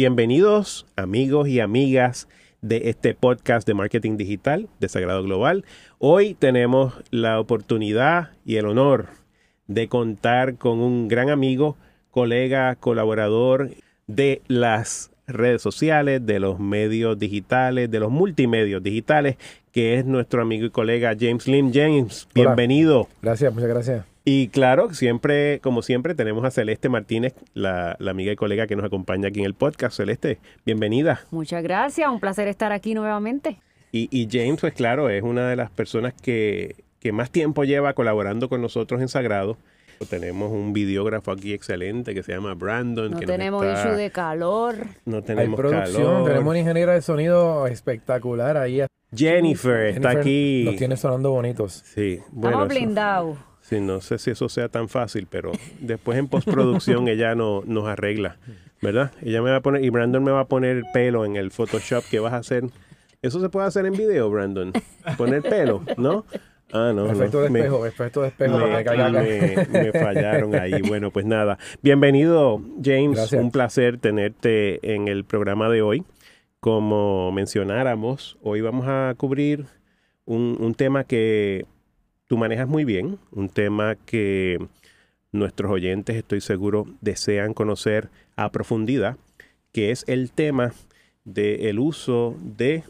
bienvenidos amigos y amigas de este podcast de marketing digital de Sagrado Global. Hoy tenemos la oportunidad y el honor de contar con un gran amigo, colega, colaborador de las redes sociales, de los medios digitales, de los multimedios digitales, que es nuestro amigo y colega James Lim. James, bienvenido. Gracias, muchas gracias. Y claro, siempre, como siempre, tenemos a Celeste Martínez, la, amiga y colega que nos acompaña aquí en el podcast. Celeste, bienvenida. Muchas gracias, un placer estar aquí nuevamente. Y, y James, pues claro, es una de las personas que, que más tiempo lleva colaborando con nosotros en Sagrado. Tenemos un videógrafo aquí excelente que se llama Brandon. No que tenemos issue de calor. No tenemos Hay producción, tenemos un ingeniero de sonido espectacular ahí. Jennifer, está aquí. Nos tiene sonando bonitos. Sí, bueno. Estamos blindados. Sí, no sé si eso sea tan fácil, pero después en postproducción ella no, nos arregla, ¿verdad? Ella me va a poner, y Brandon me va a poner el pelo en el Photoshop que vas a hacer. Eso se puede hacer en video, Brandon. Poner pelo, ¿no? Ah, no. Efecto de espejo, efecto de espejo. Me, fallaron ahí. Bueno, pues nada. Bienvenido, James. Un placer tenerte en el programa de hoy. Como mencionáramos, hoy vamos a cubrir un, un tema que tú manejas muy bien, un tema que nuestros oyentes, estoy seguro, desean conocer a profundidad, que es el tema del uso de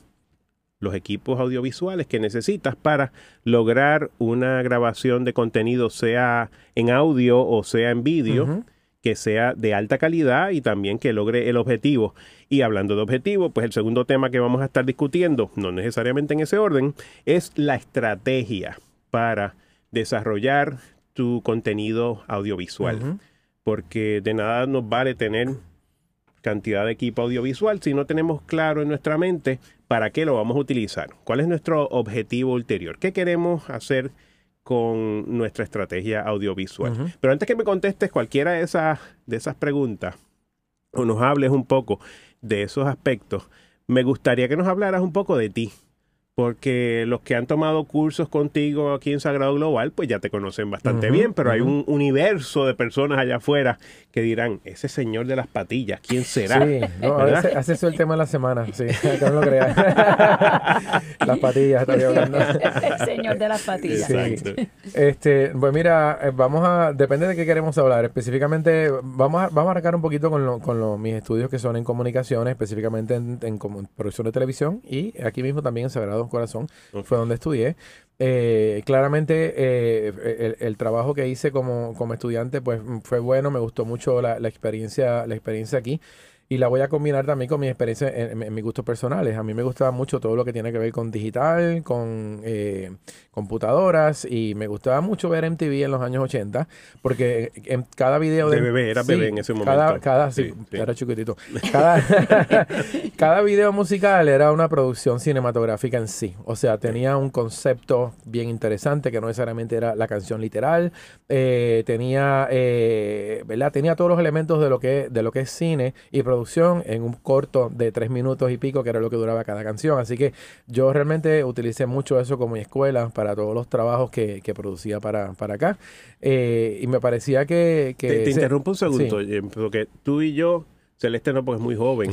los equipos audiovisuales que necesitas para lograr una grabación de contenido, sea en audio o sea en vídeo, que sea de alta calidad y también que logre el objetivo. Y hablando de objetivo, pues el segundo tema que vamos a estar discutiendo, no necesariamente en ese orden, es la estrategia para desarrollar tu contenido audiovisual. Porque de nada nos vale tener cantidad de equipo audiovisual si no tenemos claro en nuestra mente para qué lo vamos a utilizar. ¿Cuál es nuestro objetivo ulterior? ¿Qué queremos hacer con nuestra estrategia audiovisual? Pero antes que me contestes cualquiera de esas, de esas preguntas o nos hables un poco de esos aspectos, me gustaría que nos hablaras un poco de ti porque los que han tomado cursos contigo aquí en Sagrado Global, pues ya te conocen bastante bien, pero hay un universo de personas allá afuera que dirán, ese señor de las patillas, ¿quién será? Sí, no, hace eso el tema de la semana, sí, no lo creas. las patillas, estaría hablando. el señor de las patillas. Exacto. Este, pues mira, eh, vamos a, depende de qué queremos hablar, específicamente, vamos a, vamos a arrancar un poquito con, con mis estudios que son en comunicaciones, específicamente en, en producción de televisión y aquí mismo también en Sagrado Corazón, fue donde estudié. Eh, claramente eh, el, trabajo que hice como, como, estudiante pues fue bueno, me gustó mucho la, la experiencia, la experiencia aquí y la voy a combinar también con mi experiencia en, mis gustos personales. A mí me gustaba mucho todo lo que tiene que ver con digital, con eh, computadoras y me gustaba mucho ver MTV en los años 80 porque en cada video de... bebé, era bebé en ese momento. Cada, cada sí, era chiquitito. Cada, cada video musical era una producción cinematográfica en sí. O sea, tenía un concepto bien interesante que no necesariamente era la canción literal. Eh, tenía, eh, ¿verdad? Tenía todos los elementos de lo que, de lo que es cine y producción en un corto de tres minutos y pico, que era lo que duraba cada canción. Así que yo realmente utilicé mucho eso como mi escuela para todos los trabajos que, producía para, para acá. Eh, y me parecía que... te, interrumpo un segundo, porque tú y yo Celeste no, porque es muy joven.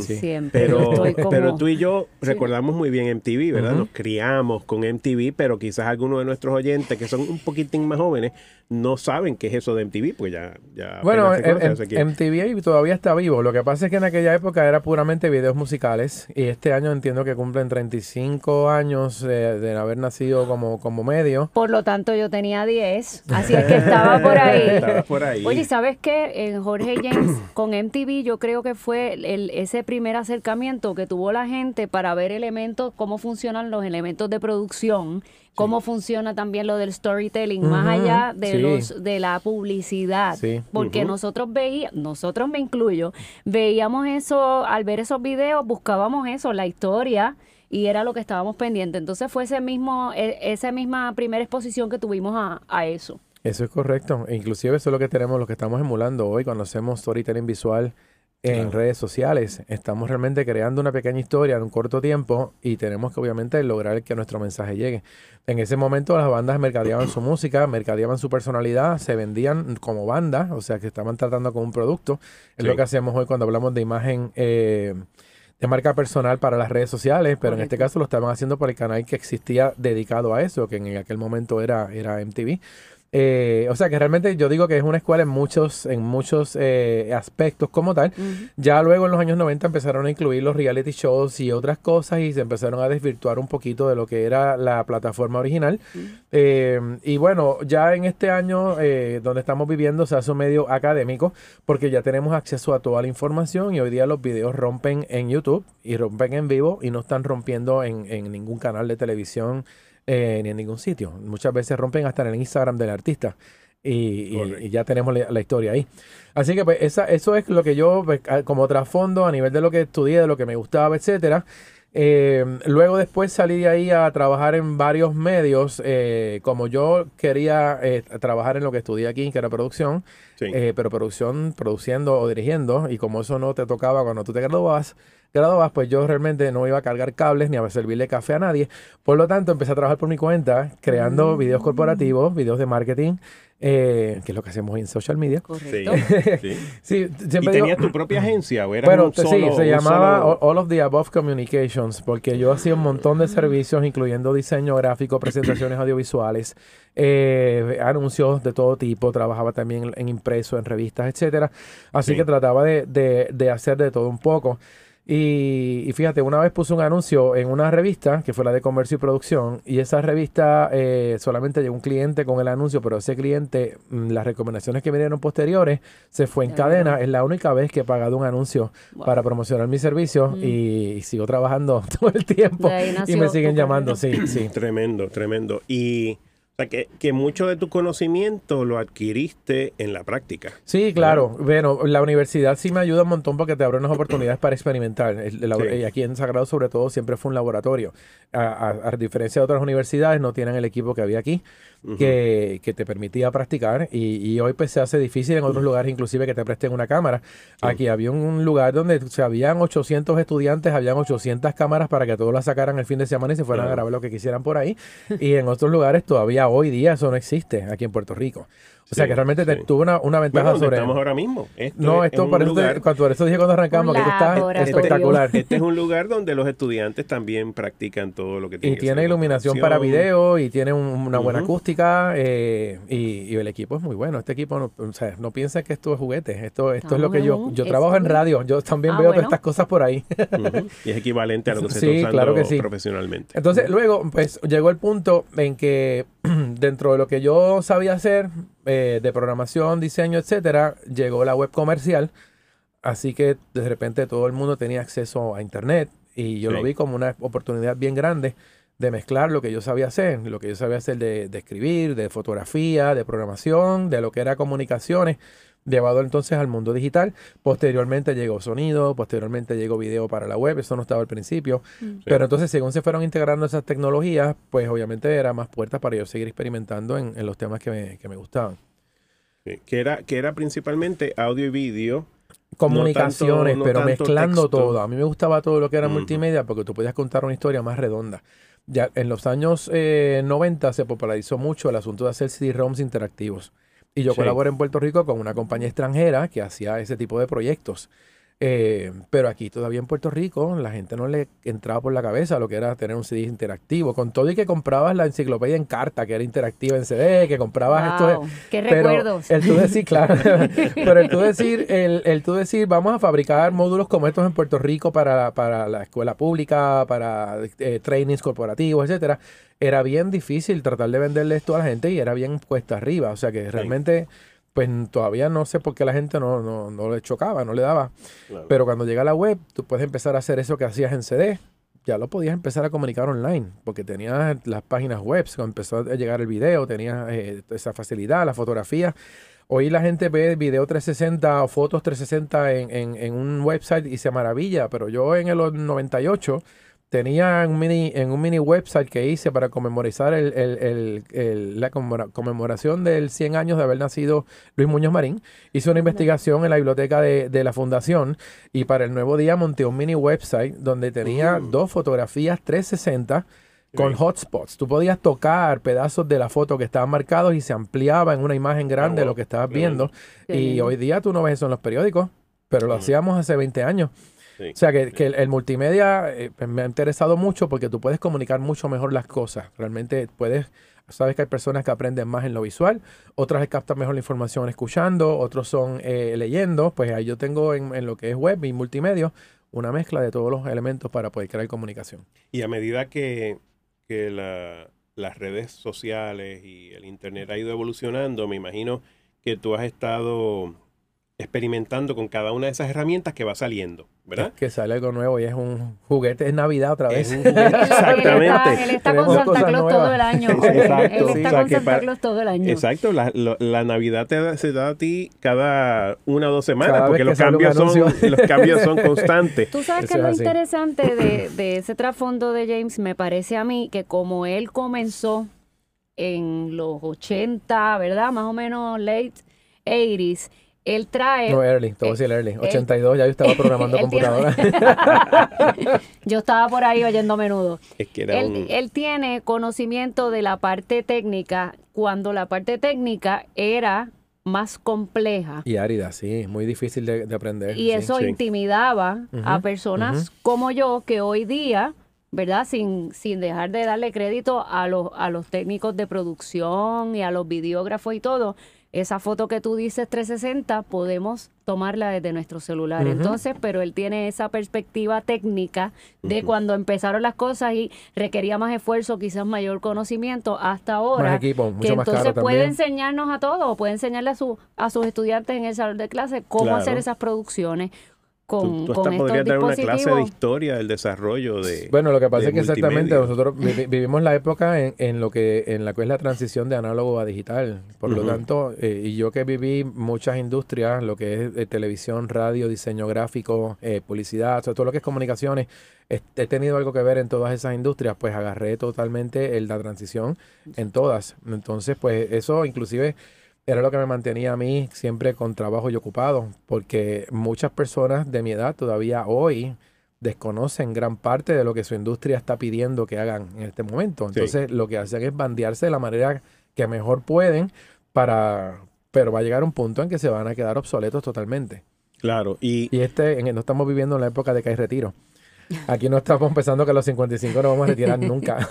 Pero, pero tú y yo recordamos muy bien MTV, ¿verdad? Nos criamos con MTV, pero quizás algunos de nuestros oyentes que son un poquitín más jóvenes no saben qué es eso de MTV, pues ya... ya bueno, MTV todavía está vivo. Lo que pasa es que en aquella época era puramente videos musicales y este año entiendo que cumplen 35 años de, haber nacido como, como medio. Por lo tanto, yo tenía 10, así es que estaba por ahí. estaba por ahí. Oye, ¿sabes qué? En Jorge James con MTV yo creo que fue el, ese primer acercamiento que tuvo la gente para ver elementos, cómo funcionan los elementos de producción, cómo funciona también lo del storytelling, más allá de los de la publicidad. Porque nosotros veíamos, nosotros me incluyo, veíamos eso, al ver esos videos, buscábamos eso, la historia y era lo que estábamos pendientes. Entonces fue ese mismo, e, esa misma primera exposición que tuvimos a, a, eso. Eso es correcto. Inclusive eso es lo que tenemos, lo que estamos emulando hoy cuando hacemos storytelling visual en redes sociales. Estamos realmente creando una pequeña historia en un corto tiempo y tenemos que obviamente lograr que nuestro mensaje llegue. En ese momento las bandas mercadeaban su música, mercadeaban su personalidad, se vendían como bandas, o sea que estaban tratando con un producto. Es lo que hacemos hoy cuando hablamos de imagen. Eh, de marca personal para las redes sociales, pero en este caso lo estaban haciendo por el canal que existía dedicado a eso, que en aquel momento era, era MTV. Eh, o sea que realmente yo digo que es una escuela en muchos, en muchos eh, aspectos como tal. Ya luego en los años 90 empezaron a incluir los reality shows y otras cosas y se empezaron a desvirtuar un poquito de lo que era la plataforma original. Eh, y bueno, ya en este año donde estamos viviendo se hace un medio académico porque ya tenemos acceso a toda la información y hoy día los videos rompen en YouTube y rompen en vivo y no están rompiendo en, en ningún canal de televisión eh, ni en ningún sitio. Muchas veces rompen hasta en el Instagram del artista. Y, ya tenemos la, historia ahí. Así que pues esa, eso es lo que yo, pues, como trasfondo, a nivel de lo que estudié, de lo que me gustaba, etcétera. Eh, luego después salí de ahí a trabajar en varios medios, eh, como yo quería trabajar en lo que estudié aquí, que era producción, pero producción, produciendo o dirigiendo, y como eso no te tocaba cuando tú te graduabas, graduabas, pues yo realmente no iba a cargar cables ni a servirle café a nadie. Por lo tanto, empecé a trabajar por mi cuenta, creando mm. videos corporativos, videos de marketing, eh, que es lo que hacemos en social media. Correcto. Sí, ¿Y tenías tu propia agencia? ¿o era bueno, sí, se llamaba All of the Above Communications, porque yo hacía un montón de servicios, incluyendo diseño gráfico, presentaciones audiovisuales, eh, anuncios de todo tipo, trabajaba también en, impreso, en revistas, etcétera. Así que trataba de, de, de hacer de todo un poco. Y, fíjate, una vez puse un anuncio en una revista, que fue la de Comercio y Producción, y esa revista eh, solamente llegó un cliente con el anuncio, pero ese cliente, mm, las recomendaciones que vinieron posteriores, se fue en cadena. Es la única vez que he pagado un anuncio para promocionar mi servicio mm. y, sigo trabajando todo el tiempo y me siguen llamando. Sí, sí. Tremendo, tremendo. Y o sea, que, que, mucho de tu conocimiento lo adquiriste en la práctica. Sí, claro. Bueno, la universidad sí me ayuda un montón porque te abre unas oportunidades para experimentar. Y aquí en Sagrado, sobre todo, siempre fue un laboratorio. a, diferencia de otras universidades, no tienen el equipo que había aquí que, te permitía practicar y, hoy pues se hace difícil en otros lugares inclusive que te presten una cámara. Aquí había un lugar donde se habían 800 estudiantes, habían 800 cámaras para que todos las sacaran el fin de semana y se fueran a grabar lo que quisieran por ahí. y en otros lugares todavía hoy día eso no existe aquí en Puerto Rico. O sea que realmente te, tuvo una, una ventaja sobre. estamos ahora mismo. no, esto por, eso cuando, por eso dije cuando arrancamos que esto está espectacular. Este es un lugar donde los estudiantes también practican todo lo que tienen. Y tiene iluminación para video y tiene una buena acústica eh, y, el equipo es muy bueno. Este equipo, no, o sea, no piensa que esto es juguete. Esto, esto es lo que yo. Yo trabajo en radio. Yo también ah, veo todas estas cosas por ahí. Y es equivalente a lo que se está usando claro que sí. profesionalmente. Entonces, luego, pues llegó el punto en que dentro de lo que yo sabía hacer eh, de programación, diseño, etcétera, llegó la web comercial. Así que de repente todo el mundo tenía acceso a internet y yo lo vi como una oportunidad bien grande de mezclar lo que yo sabía hacer, lo que yo sabía hacer de, de escribir, de fotografía, de programación, de lo que era comunicaciones llevado entonces al mundo digital. Posteriormente llegó sonido, posteriormente llegó video para la web, eso no estaba al principio. Mm. Pero entonces, según se fueron integrando esas tecnologías, pues obviamente era más puertas para yo seguir experimentando en, los temas que me, que me gustaban. Que, era, que era principalmente audio y video. Comunicaciones, pero mezclando todo. A mí me gustaba todo lo que era multimedia porque tú podías contar una historia más redonda. Ya en los años 90 eh, se popularizó mucho el asunto de hacer CD-ROMs interactivos. Y yo colaboré en Puerto Rico con una compañía extranjera que hacía ese tipo de proyectos. Eh, pero aquí todavía en Puerto Rico la gente no le entraba por la cabeza lo que era tener un CD interactivo. Con todo y que comprabas la enciclopedia en carta, que era interactiva en CD, que comprabas esto. ¡Qué recuerdos! El tú decir, claro, pero el tú decir, el, el tú decir, vamos a fabricar módulos como estos en Puerto Rico para, para la escuela pública, para eh, trainings corporativos, etcétera, era bien difícil tratar de venderle esto a la gente y era bien cuesta arriba. O sea que realmente pues todavía no sé por qué la gente no, no, no le chocaba, no le daba. Pero cuando llega a la web, tú puedes empezar a hacer eso que hacías en CD. Ya lo podías empezar a comunicar online, porque tenías las páginas web, cuando empezó a llegar el video, tenías eh, esa facilidad, la fotografía. Hoy la gente ve video 360 o fotos 360 en, en, en un website y se maravilla, pero yo en el 98 tenía un mini, en un mini website que hice para conmemorizar el, la conmemoración del 100 años de haber nacido Luis Muñoz Marín. Hice una investigación en la biblioteca de, la fundación y para el nuevo día monté un mini website donde tenía mm. dos fotografías 360 con hotspots. Tú podías tocar pedazos de la foto que estaban marcados y se ampliaba en una imagen grande lo que estabas viendo. Y hoy día tú no ves eso en los periódicos, pero lo hacíamos hace 20 años. O sea que, el, multimedia eh, pues, me ha interesado mucho porque tú puedes comunicar mucho mejor las cosas. Realmente puedes, sabes que hay personas que aprenden más en lo visual, otras captan mejor la información escuchando, otros son eh, leyendo. Pues ahí yo tengo en, en, lo que es web y multimedia una mezcla de todos los elementos para poder crear comunicación. Y a medida que que las redes sociales y el Internet ha ido evolucionando, me imagino que tú has estado experimentando con cada una de esas herramientas que va saliendo, ¿verdad? Que sale algo nuevo y es un juguete, es Navidad otra vez. exactamente. Él está, con Santa Claus todo el año. Exacto. Él está con Santa Claus todo el año. Exacto, la, la Navidad te se da a ti cada una o dos semanas porque los cambios, son, los cambios son constantes. Tú sabes que lo interesante de, de ese trasfondo de James me parece a mí que como él comenzó en los 80, ¿verdad? Más o menos late 80s, él trae... No, early, todo eh, early. 82 ya yo estaba programando computadora. yo estaba por ahí oyendo a menudo. Es que era él, él tiene conocimiento de la parte técnica cuando la parte técnica era más compleja. Y árida, sí, muy difícil de, aprender. Y eso intimidaba a personas como yo que hoy día, ¿verdad? Sin, sin dejar de darle crédito a los, a los técnicos de producción y a los videógrafos y todo, esa foto que tú dices 360 podemos tomarla desde nuestro celular. Entonces, pero él tiene esa perspectiva técnica de cuando empezaron las cosas y requería más esfuerzo, quizás mayor conocimiento hasta ahora. Más equipo, mucho que más entonces puede enseñarnos a todos, puede enseñarle a, su, a sus estudiantes en el salón de clase cómo hacer esas producciones, con, tú, hasta podrías dar una clase de historia del desarrollo de bueno lo que pasa es que exactamente nosotros vivimos la época en, en, lo que en la que es la transición de análogo a digital. Por lo tanto eh, y yo que viví muchas industrias lo que es de televisión radio diseño gráfico eh, publicidad todo lo que es comunicaciones he, tenido algo que ver en todas esas industrias pues agarré totalmente el, la transición en todas. Entonces pues eso inclusive era lo que me mantenía a mí siempre con trabajo y ocupado, porque muchas personas de mi edad todavía hoy desconocen gran parte de lo que su industria está pidiendo que hagan en este momento. Entonces, lo que hacen es bandearse de la manera que mejor pueden para pero va a llegar un punto en que se van a quedar obsoletos totalmente. Claro, y, y este no estamos viviendo en la época de que hay retiro. Aquí no estamos pensando que a los 55 no vamos a retirar nunca.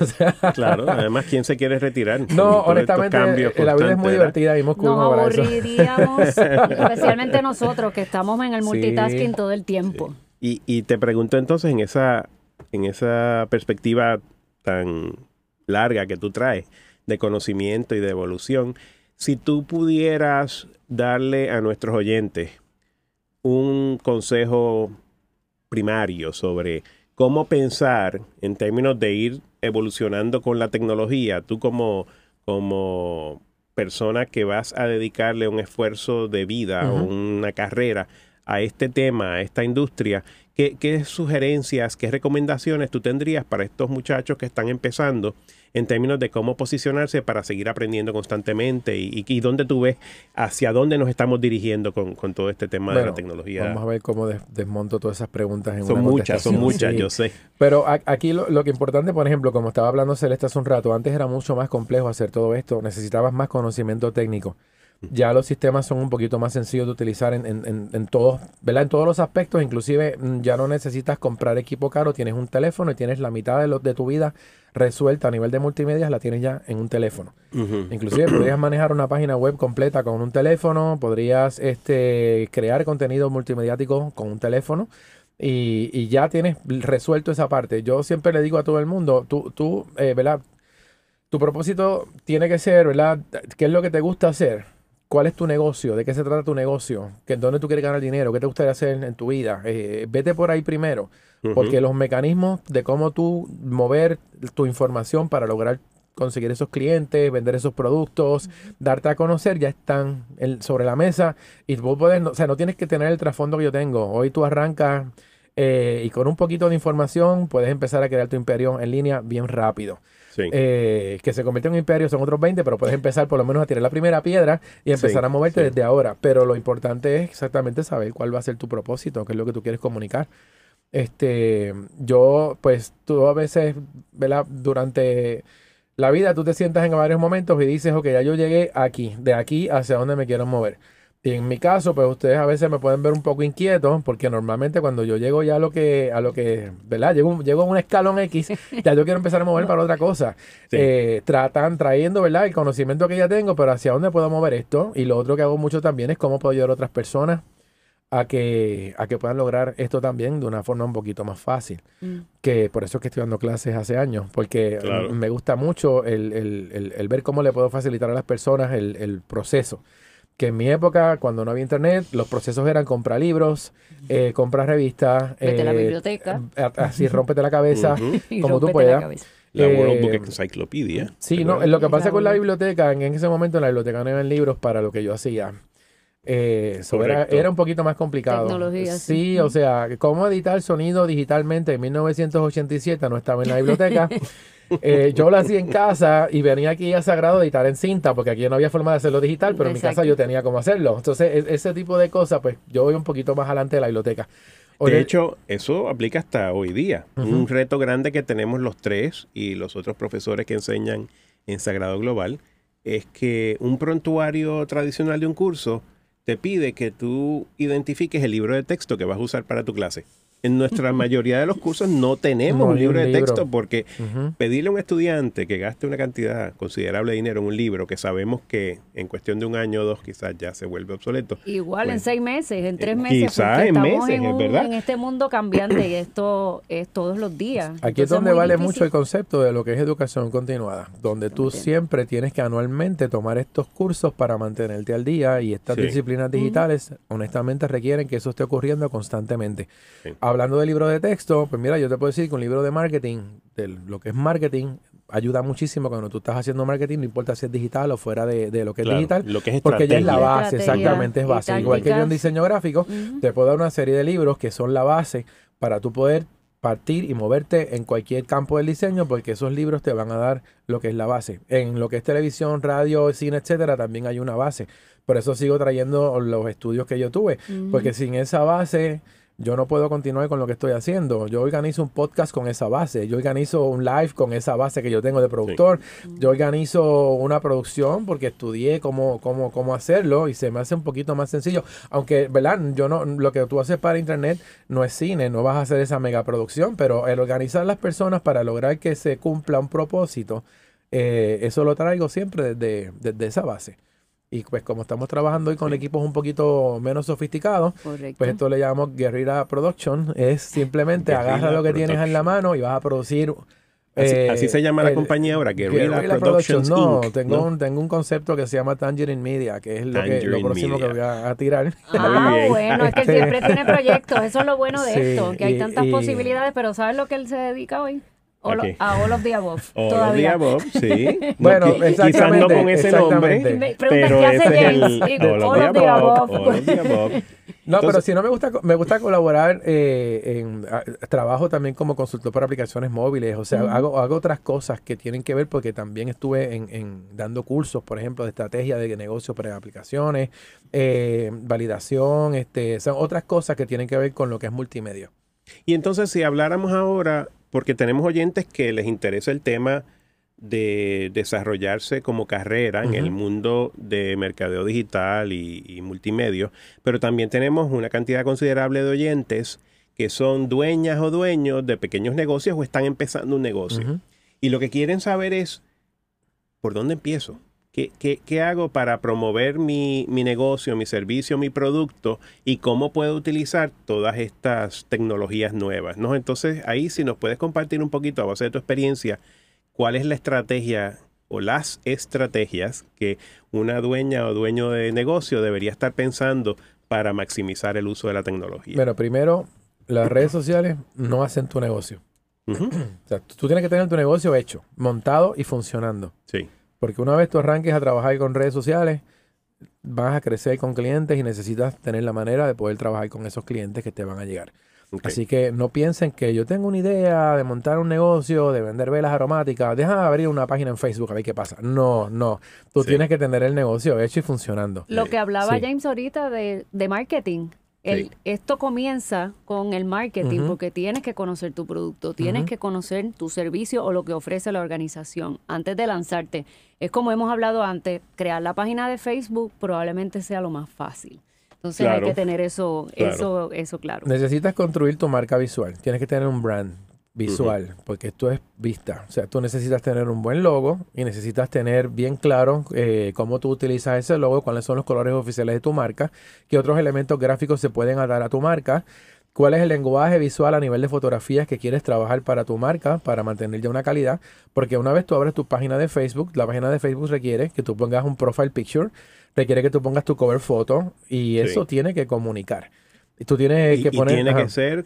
claro, además, ¿quién se quiere retirar? No, honestamente, la vida es muy divertida y Nos aburriríamos, especialmente nosotros que estamos en el multitasking todo el tiempo. Y, y te pregunto entonces, en esa, en esa perspectiva tan larga que tú traes de conocimiento y de evolución, si tú pudieras darle a nuestros oyentes un consejo primario sobre cómo pensar en términos de ir evolucionando con la tecnología, tú como, como persona que vas a dedicarle un esfuerzo de vida o una carrera a este tema, a esta industria, ¿qué, ¿qué, sugerencias, qué recomendaciones tú tendrías para estos muchachos que están empezando en términos de cómo posicionarse para seguir aprendiendo constantemente y, y, dónde tú ves hacia dónde nos estamos dirigiendo con, todo este tema de la tecnología. Vamos a ver cómo desmonto todas esas preguntas en Son muchas, son muchas, yo sé. Pero aquí lo, lo, que importante, por ejemplo, como estaba hablando Celeste hace un rato, antes era mucho más complejo hacer todo esto, necesitabas más conocimiento técnico. Ya los sistemas son un poquito más sencillos de utilizar en, en, en, todos, ¿verdad? En todos los aspectos, inclusive mm, ya no necesitas comprar equipo caro, tienes un teléfono y tienes la mitad de, de tu vida resuelta a nivel de multimedia, la tienes ya en un teléfono. Inclusive podrías manejar una página web completa con un teléfono, podrías este, crear contenido multimediático con un teléfono. Y, y, ya tienes resuelto esa parte. Yo siempre le digo a todo el mundo, tú, tú eh, ¿verdad? Tu propósito tiene que ser, ¿verdad? ¿Qué es lo que te gusta hacer? ¿Cuál es tu negocio? ¿De qué se trata tu negocio? ¿Dónde tú quieres ganar dinero? ¿Qué te gustaría hacer en tu vida? Eh, vete por ahí primero, porque los mecanismos de cómo tú mover tu información para lograr conseguir esos clientes, vender esos productos, darte a conocer, ya están sobre la mesa y tú puedes, o sea, no tienes que tener el trasfondo que yo tengo. Hoy tú arrancas eh, y con un poquito de información puedes empezar a crear tu imperio en línea bien rápido. Eh, que se convierte en un imperio son otros 20, pero puedes empezar por lo menos a tirar la primera piedra y empezar a moverte desde ahora. Pero lo importante es exactamente saber cuál va a ser tu propósito, qué es lo que tú quieres comunicar. Este, yo, pues, tú a veces, ¿verdad? Durante la vida tú te sientas en varios momentos y dices, ok, ya yo llegué aquí, de aquí hacia donde me quiero mover. Y en mi caso, pues ustedes a veces me pueden ver un poco inquieto, porque normalmente cuando yo llego ya a lo que, a lo que, ¿verdad? Llego, llego a un escalón X, ya yo quiero empezar a mover para otra cosa. Eh, tratan, trayendo, ¿verdad? El conocimiento que ya tengo, pero hacia dónde puedo mover esto. Y lo otro que hago mucho también es cómo puedo ayudar a otras personas a que, a que puedan lograr esto también de una forma un poquito más fácil. Mm. Que por eso es que estoy dando clases hace años, porque me gusta mucho el, el, el, ver cómo le puedo facilitar a las personas el proceso que en mi época, cuando no había internet, los procesos eran comprar libros, eh, comprar revistas. Vete la eh, biblioteca. así, rómpete la cabeza, como tú puedas. La, World Book Encyclopedia. Sí, no, lo que pasa con la biblioteca, en, ese momento en la biblioteca no había libros para lo que yo hacía. Eh, era, era, un poquito más complicado. Tecnología, sí, o sea, cómo editar sonido digitalmente en 1987 no estaba en la biblioteca. Eh, yo lo hacía en casa y venía aquí a Sagrado a editar en cinta, porque aquí no había forma de hacerlo digital, pero en mi casa yo tenía cómo hacerlo. Entonces, e, ese tipo de cosas, pues yo voy un poquito más adelante de la biblioteca. de hecho, eso aplica hasta hoy día. Un reto grande que tenemos los tres y los otros profesores que enseñan en Sagrado Global es que un prontuario tradicional de un curso te pide que tú identifiques el libro de texto que vas a usar para tu clase en nuestra mayoría de los cursos no tenemos un libro de texto porque pedirle a un estudiante que gaste una cantidad considerable de dinero en un libro que sabemos que en cuestión de un año o dos quizás ya se vuelve obsoleto. Igual en pues, seis meses, en tres eh, meses. Quizás en meses, en, verdad. En este mundo cambiante y esto es todos los días. Aquí es donde vale mucho el concepto de lo que es educación continuada, donde tú siempre tienes que anualmente tomar estos cursos para mantenerte al día y estas disciplinas digitales honestamente requieren que eso esté ocurriendo constantemente hablando de libros de texto, pues mira, yo te puedo decir que un libro de marketing, de lo que es marketing, ayuda muchísimo cuando tú estás haciendo marketing, no importa si es digital o fuera de, lo que es digital, lo que es porque ya es la base, exactamente, es base. Igual que yo en diseño gráfico, te puedo dar una serie de libros que son la base para tú poder partir y moverte en cualquier campo del diseño porque esos libros te van a dar lo que es la base. En lo que es televisión, radio, cine, etcétera, también hay una base. Por eso sigo trayendo los estudios que yo tuve, porque sin esa base yo no puedo continuar con lo que estoy haciendo. Yo organizo un podcast con esa base, yo organizo un live con esa base que yo tengo de productor, yo organizo una producción porque estudié cómo, cómo, cómo hacerlo y se me hace un poquito más sencillo. Aunque, ¿verdad? Yo no, lo que tú haces para internet no es cine, no vas a hacer esa mega producción, pero el organizar las personas para lograr que se cumpla un propósito, eh, eso lo traigo siempre desde, desde esa base. Y pues como estamos trabajando hoy con equipos un poquito menos sofisticados, pues esto le llamamos Guerrilla Production. Es simplemente agarra lo que tienes en la mano y vas a producir... Así, eh, se llama la compañía ahora, Guerrilla, Productions. No, tengo, Un, tengo un concepto que se llama Tangerine Media, que es lo, que, lo próximo que voy a, tirar. Ah, bueno, es que siempre tiene proyectos. Eso es lo bueno de esto, que hay tantas posibilidades, pero ¿sabes lo que él se dedica hoy? A All of the Above. All todavía. of the sí. bueno, exactamente. Quizás no con ese nombre, pero ese es el All, of the Above. No, pero si no me gusta, me gusta colaborar eh, en trabajo también como consultor para aplicaciones móviles, o sea, hago, hago otras cosas que tienen que ver porque también estuve en, dando cursos, por ejemplo, de estrategia de negocio para aplicaciones, eh, validación, este, son otras cosas que tienen que ver con lo que es multimedia. Y entonces, si habláramos ahora porque tenemos oyentes que les interesa el tema de desarrollarse como carrera en el mundo de mercadeo digital y, multimedia, pero también tenemos una cantidad considerable de oyentes que son dueñas o dueños de pequeños negocios o están empezando un negocio. Y lo que quieren saber es, ¿por dónde empiezo? ¿Qué, hago para promover mi, negocio, mi servicio, mi producto y cómo puedo utilizar todas estas tecnologías nuevas? ¿no? Entonces, ahí si nos puedes compartir un poquito a base de tu experiencia, cuál es la estrategia o las estrategias que una dueña o dueño de negocio debería estar pensando para maximizar el uso de la tecnología. Bueno, primero, las redes sociales no hacen tu negocio. o sea, tú tienes que tener tu negocio hecho, montado y funcionando. Sí. Porque una vez tú arranques a trabajar con redes sociales, vas a crecer con clientes y necesitas tener la manera de poder trabajar con esos clientes que te van a llegar. Así que no piensen que yo tengo una idea de montar un negocio, de vender velas aromáticas, deja abrir una página en Facebook a ver qué pasa. No, no. Tú tienes que tener el negocio hecho y funcionando. Lo que hablaba James ahorita de, de marketing. Esto comienza con el marketing porque tienes que conocer tu producto, tienes que conocer tu servicio o lo que ofrece la organización antes de lanzarte. Es como hemos hablado antes, crear la página de Facebook probablemente sea lo más fácil. Entonces hay que tener eso, eso, eso claro. Necesitas construir tu marca visual. Tienes que tener un brand visual, porque esto es vista. O sea, tú necesitas tener un buen logo y necesitas tener bien claro eh, cómo tú utilizas ese logo, cuáles son los colores oficiales de tu marca, qué otros elementos gráficos se pueden dar a tu marca, cuál es el lenguaje visual a nivel de fotografías que quieres trabajar para tu marca, para mantener ya una calidad, porque una vez tú abres tu página de Facebook, la página de Facebook requiere que tú pongas un profile picture, requiere que tú pongas tu cover photo y eso tiene que comunicar. Y tú tienes que poner... tiene que ser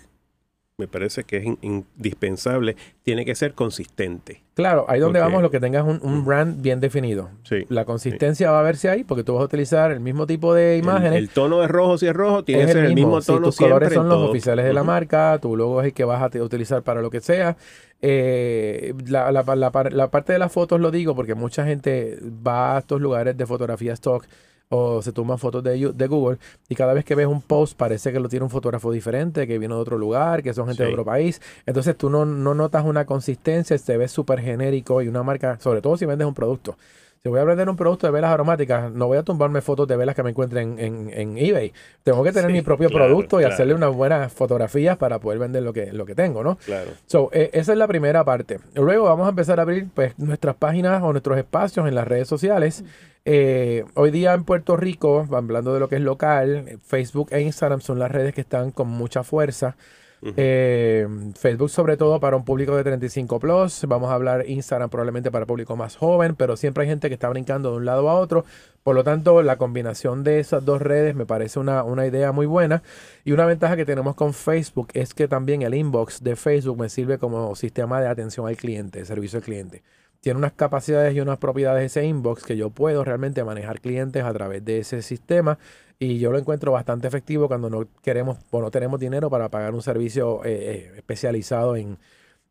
me parece que es indispensable, tiene que ser consistente. Claro, ahí donde vamos lo que tengas un, brand bien definido. Sí, la consistencia va a verse ahí porque tú vas a utilizar el mismo tipo de imágenes. El, tono de rojo si es rojo tiene que ser el mismo, tono. tus colores son los oficiales de la marca, tu logo es el que vas a utilizar para lo que sea. Eh, la, la, la, parte de las fotos lo digo porque mucha gente va a estos lugares de fotografía stock o se toman fotos de, de, Google y cada vez que ves un post parece que lo tiene un fotógrafo diferente, que viene de otro lugar, que son gente de otro país. Entonces tú no, no notas una consistencia, se ve súper genérico y una marca, sobre todo si vendes un producto. Si voy a vender un producto de velas aromáticas, no voy a tumbarme fotos de velas que me encuentren en, en, eBay. Tengo que tener mi propio producto y hacerle unas buenas fotografías para poder vender lo que, lo que tengo, ¿no? Claro. So, eh, esa es la primera parte. Luego vamos a empezar a abrir pues, nuestras páginas o nuestros espacios en las redes sociales. Eh, hoy día en Puerto Rico, hablando de lo que es local, Facebook e Instagram son las redes que están con mucha fuerza. Eh, Facebook sobre todo para un público de 35 plus, vamos a hablar Instagram probablemente para público más joven, pero siempre hay gente que está brincando de un lado a otro, por lo tanto la combinación de esas dos redes me parece una, una idea muy buena. Y una ventaja que tenemos con Facebook es que también el inbox de Facebook me sirve como sistema de atención al cliente, servicio al cliente. Tiene unas capacidades y unas propiedades ese inbox que yo puedo realmente manejar clientes a través de ese sistema y yo lo encuentro bastante efectivo cuando no queremos o no tenemos dinero para pagar un servicio eh, eh, especializado en,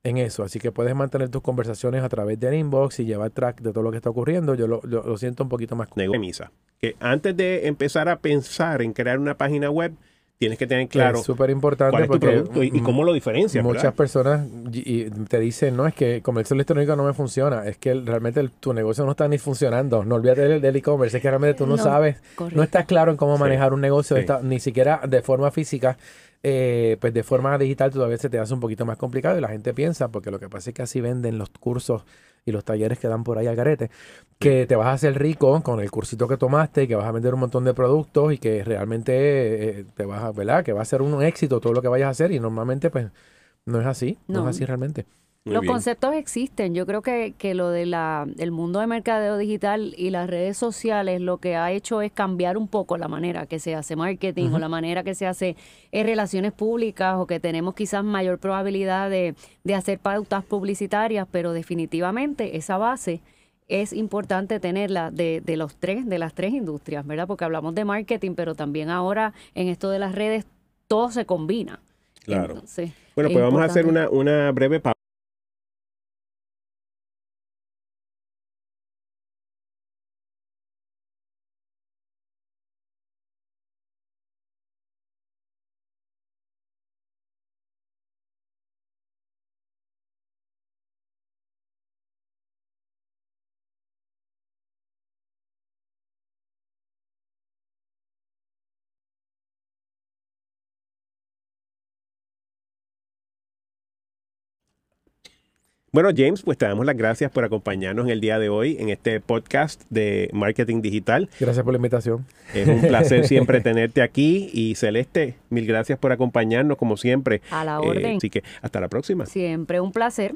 eso. Así que puedes mantener tus conversaciones a través del inbox y llevar track de todo lo que está ocurriendo. Yo lo, lo siento un poquito más. Misa. Que antes de empezar a pensar en crear una página web, tienes que tener claro. Es súper importante porque y, cómo lo diferencias. Muchas personas te dicen, no, es que comercio electrónico no me funciona, es que realmente tu negocio no está ni funcionando. No olvídate del e-commerce, es que realmente tú no, sabes, no estás claro en cómo manejar un negocio, ni siquiera de forma física. Eh, pues de forma digital todavía se te hace un poquito más complicado y la gente piensa, porque lo que pasa es que así venden los cursos y los talleres que dan por ahí al garete, que te vas a hacer rico con el cursito que tomaste y que vas a vender un montón de productos y que realmente eh, te vas a, ¿verdad? Que va a ser un éxito todo lo que vayas a hacer y normalmente pues no es así, no, es así realmente. Los conceptos existen. Yo creo que, que lo del el mundo de mercadeo digital y las redes sociales lo que ha hecho es cambiar un poco la manera que se hace marketing o la manera que se hace en relaciones públicas o que tenemos quizás mayor probabilidad de, de hacer pautas publicitarias, pero definitivamente esa base es importante tenerla de, de los tres, de las tres industrias, ¿verdad? Porque hablamos de marketing, pero también ahora en esto de las redes todo se combina. Claro. bueno, pues vamos a hacer una, una breve pausa. Bueno, James, pues te damos las gracias por acompañarnos en el día de hoy en este podcast de Marketing Digital. Gracias por la invitación. Es un placer siempre tenerte aquí y Celeste, mil gracias por acompañarnos como siempre. A la orden. Eh, así que hasta la próxima. Siempre un placer.